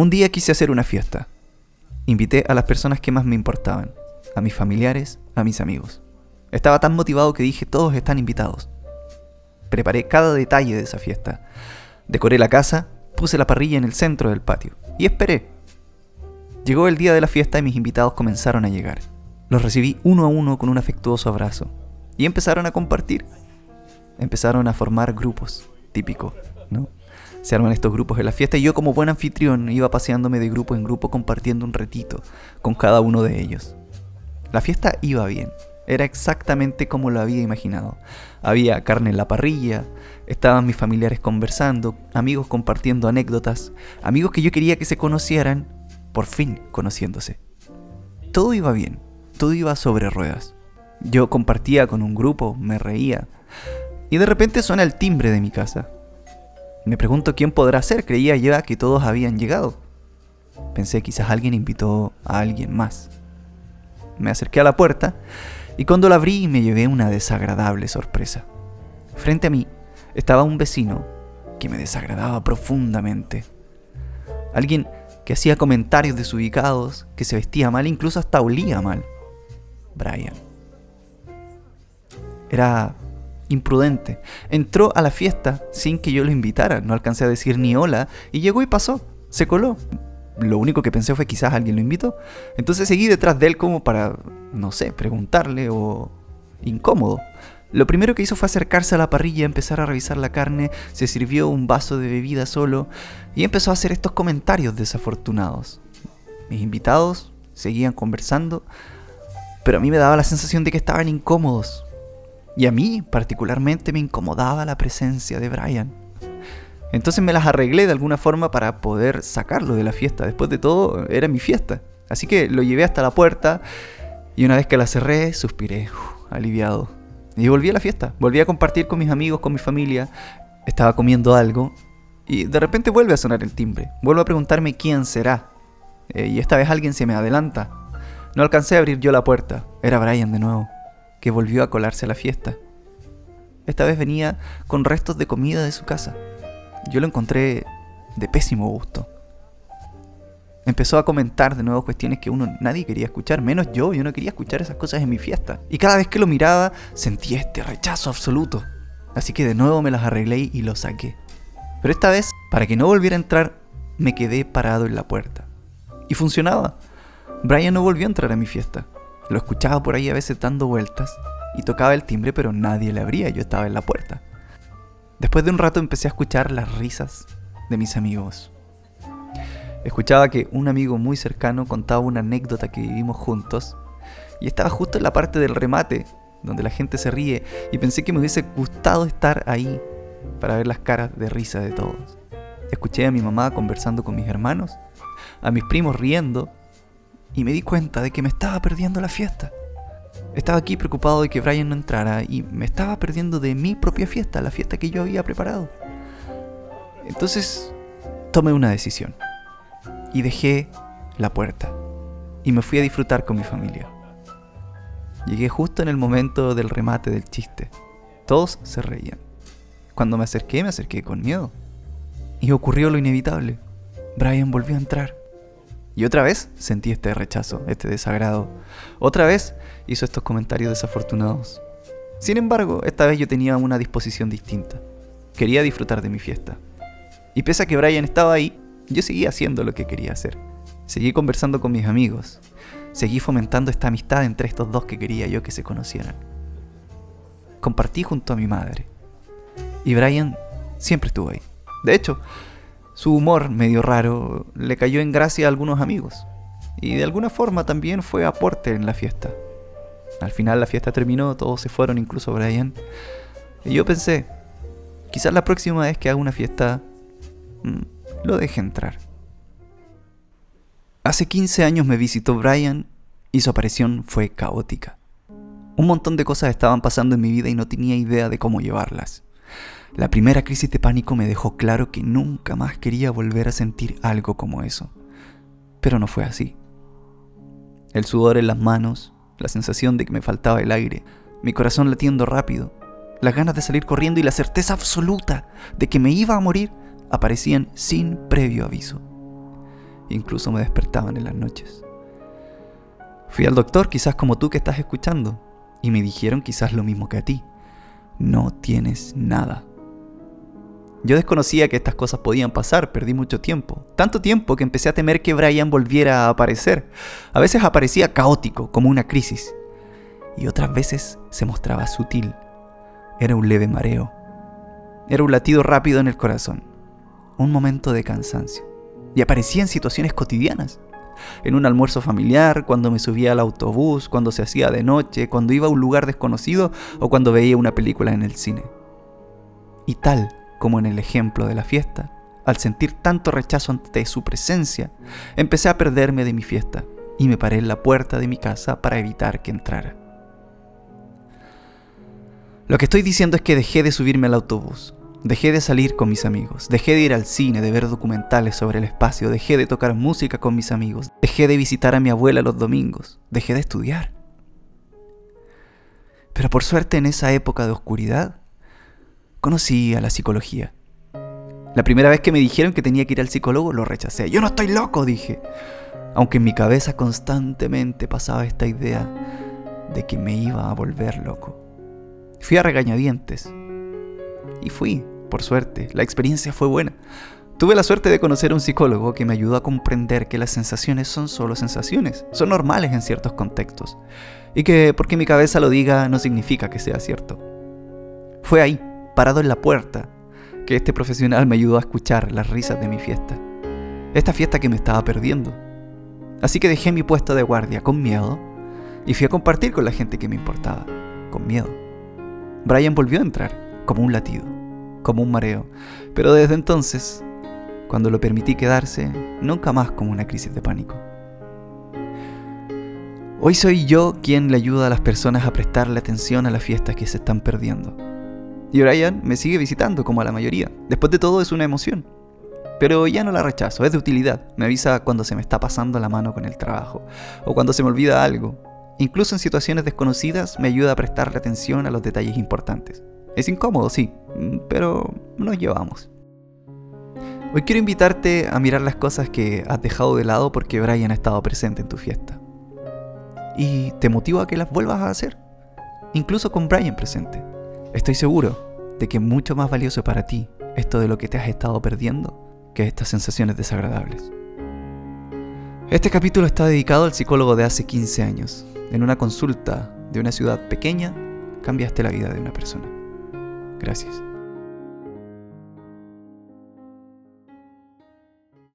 Un día quise hacer una fiesta. Invité a las personas que más me importaban, a mis familiares, a mis amigos. Estaba tan motivado que dije, todos están invitados. Preparé cada detalle de esa fiesta. Decoré la casa, puse la parrilla en el centro del patio y esperé. Llegó el día de la fiesta y mis invitados comenzaron a llegar. Los recibí uno a uno con un afectuoso abrazo y empezaron a compartir. Empezaron a formar grupos, típico, ¿no? Se arman estos grupos en la fiesta y yo como buen anfitrión iba paseándome de grupo en grupo compartiendo un retito con cada uno de ellos. La fiesta iba bien, era exactamente como lo había imaginado. Había carne en la parrilla, estaban mis familiares conversando, amigos compartiendo anécdotas, amigos que yo quería que se conocieran, por fin conociéndose. Todo iba bien, todo iba sobre ruedas. Yo compartía con un grupo, me reía, y de repente suena el timbre de mi casa. Me pregunto quién podrá ser, creía ya que todos habían llegado. Pensé quizás alguien invitó a alguien más. Me acerqué a la puerta y cuando la abrí me llevé una desagradable sorpresa. Frente a mí estaba un vecino que me desagradaba profundamente. Alguien que hacía comentarios desubicados, que se vestía mal, incluso hasta olía mal. Brian. Era imprudente. Entró a la fiesta sin que yo lo invitara, no alcancé a decir ni hola, y llegó y pasó, se coló lo único que pensé fue quizás alguien lo invitó. Entonces seguí detrás de él como para, no sé, preguntarle o incómodo. Lo primero que hizo fue acercarse a la parrilla, empezar a revisar la carne, se sirvió un vaso de bebida solo y empezó a hacer estos comentarios desafortunados. Mis invitados seguían conversando, pero a mí me daba la sensación de que estaban incómodos. Y a mí particularmente me incomodaba la presencia de Brian. Entonces me las arreglé de alguna forma para poder sacarlo de la fiesta. Después de todo, era mi fiesta. Así que lo llevé hasta la puerta y una vez que la cerré, suspiré, aliviado. Y volví a la fiesta, volví a compartir con mis amigos, con mi familia. Estaba comiendo algo y de repente vuelve a sonar el timbre. Vuelvo a preguntarme quién será. Eh, y esta vez alguien se me adelanta. No alcancé a abrir yo la puerta. Era Brian de nuevo, que volvió a colarse a la fiesta. Esta vez venía con restos de comida de su casa. Yo lo encontré de pésimo gusto. Empezó a comentar de nuevo cuestiones que uno nadie quería escuchar, menos yo, yo no quería escuchar esas cosas en mi fiesta. Y cada vez que lo miraba sentía este rechazo absoluto. Así que de nuevo me las arreglé y lo saqué. Pero esta vez, para que no volviera a entrar, me quedé parado en la puerta. Y funcionaba. Brian no volvió a entrar a mi fiesta. Lo escuchaba por ahí a veces dando vueltas y tocaba el timbre, pero nadie le abría, yo estaba en la puerta. Después de un rato empecé a escuchar las risas de mis amigos. Escuchaba que un amigo muy cercano contaba una anécdota que vivimos juntos y estaba justo en la parte del remate donde la gente se ríe y pensé que me hubiese gustado estar ahí para ver las caras de risa de todos. Escuché a mi mamá conversando con mis hermanos, a mis primos riendo y me di cuenta de que me estaba perdiendo la fiesta. Estaba aquí preocupado de que Brian no entrara y me estaba perdiendo de mi propia fiesta, la fiesta que yo había preparado. Entonces tomé una decisión y dejé la puerta y me fui a disfrutar con mi familia. Llegué justo en el momento del remate del chiste. Todos se reían. Cuando me acerqué, me acerqué con miedo. Y ocurrió lo inevitable. Brian volvió a entrar. Y otra vez sentí este rechazo, este desagrado. Otra vez hizo estos comentarios desafortunados. Sin embargo, esta vez yo tenía una disposición distinta. Quería disfrutar de mi fiesta. Y pese a que Brian estaba ahí, yo seguía haciendo lo que quería hacer. Seguí conversando con mis amigos. Seguí fomentando esta amistad entre estos dos que quería yo que se conocieran. Compartí junto a mi madre. Y Brian siempre estuvo ahí. De hecho, su humor medio raro le cayó en gracia a algunos amigos, y de alguna forma también fue aporte en la fiesta. Al final la fiesta terminó, todos se fueron, incluso Brian, y yo pensé, quizás la próxima vez que haga una fiesta, mm, lo deje entrar. Hace 15 años me visitó Brian y su aparición fue caótica. Un montón de cosas estaban pasando en mi vida y no tenía idea de cómo llevarlas. La primera crisis de pánico me dejó claro que nunca más quería volver a sentir algo como eso. Pero no fue así. El sudor en las manos, la sensación de que me faltaba el aire, mi corazón latiendo rápido, las ganas de salir corriendo y la certeza absoluta de que me iba a morir aparecían sin previo aviso. incluso me despertaban en las noches. Fui al doctor, quizás como tú que estás escuchando, y me dijeron quizás lo mismo que a ti. No tienes nada. Yo desconocía que estas cosas podían pasar, perdí mucho tiempo. Tanto tiempo que empecé a temer que Brian volviera a aparecer. A veces aparecía caótico, como una crisis. Y otras veces se mostraba sutil. Era un leve mareo. Era un latido rápido en el corazón. Un momento de cansancio. Y aparecía en situaciones cotidianas. En un almuerzo familiar, cuando me subía al autobús, cuando se hacía de noche, cuando iba a un lugar desconocido o cuando veía una película en el cine. Y tal como en el ejemplo de la fiesta, al sentir tanto rechazo ante su presencia, empecé a perderme de mi fiesta y me paré en la puerta de mi casa para evitar que entrara. Lo que estoy diciendo es que dejé de subirme al autobús, dejé de salir con mis amigos, dejé de ir al cine, de ver documentales sobre el espacio, dejé de tocar música con mis amigos, dejé de visitar a mi abuela los domingos, dejé de estudiar. Pero por suerte en esa época de oscuridad, conocí a la psicología. La primera vez que me dijeron que tenía que ir al psicólogo lo rechacé. Yo no estoy loco, dije. Aunque en mi cabeza constantemente pasaba esta idea de que me iba a volver loco. Fui a regañadientes. Y fui, por suerte. La experiencia fue buena. Tuve la suerte de conocer a un psicólogo que me ayudó a comprender que las sensaciones son solo sensaciones, son normales en ciertos contextos, y que porque mi cabeza lo diga no significa que sea cierto. Fue ahí, parado en la puerta, que este profesional me ayudó a escuchar las risas de mi fiesta. Esta fiesta que me estaba perdiendo. Así que dejé mi puesto de guardia con miedo y fui a compartir con la gente que me importaba, con miedo. Brian volvió a entrar, como un latido, como un mareo, pero desde entonces, cuando lo permití quedarse, nunca más como una crisis de pánico. Hoy soy yo quien le ayuda a las personas a prestarle atención a las fiestas que se están perdiendo y Brian me sigue visitando como a la mayoría. Después de todo es una emoción. Pero ya no la rechazo, es de utilidad. Me avisa cuando se me está pasando la mano con el trabajo o cuando se me olvida algo. Incluso en situaciones desconocidas me ayuda a prestarle atención a los detalles importantes. Es incómodo, sí, pero nos llevamos. Hoy quiero invitarte a mirar las cosas que has dejado de lado porque Brian ha estado presente en tu fiesta. Y te motivo a que las vuelvas a hacer, incluso con Brian presente. Estoy seguro de que es mucho más valioso para ti esto de lo que te has estado perdiendo que estas sensaciones desagradables. Este capítulo está dedicado al psicólogo de hace 15 años. En una consulta de una ciudad pequeña, cambiaste la vida de una persona. Gracias.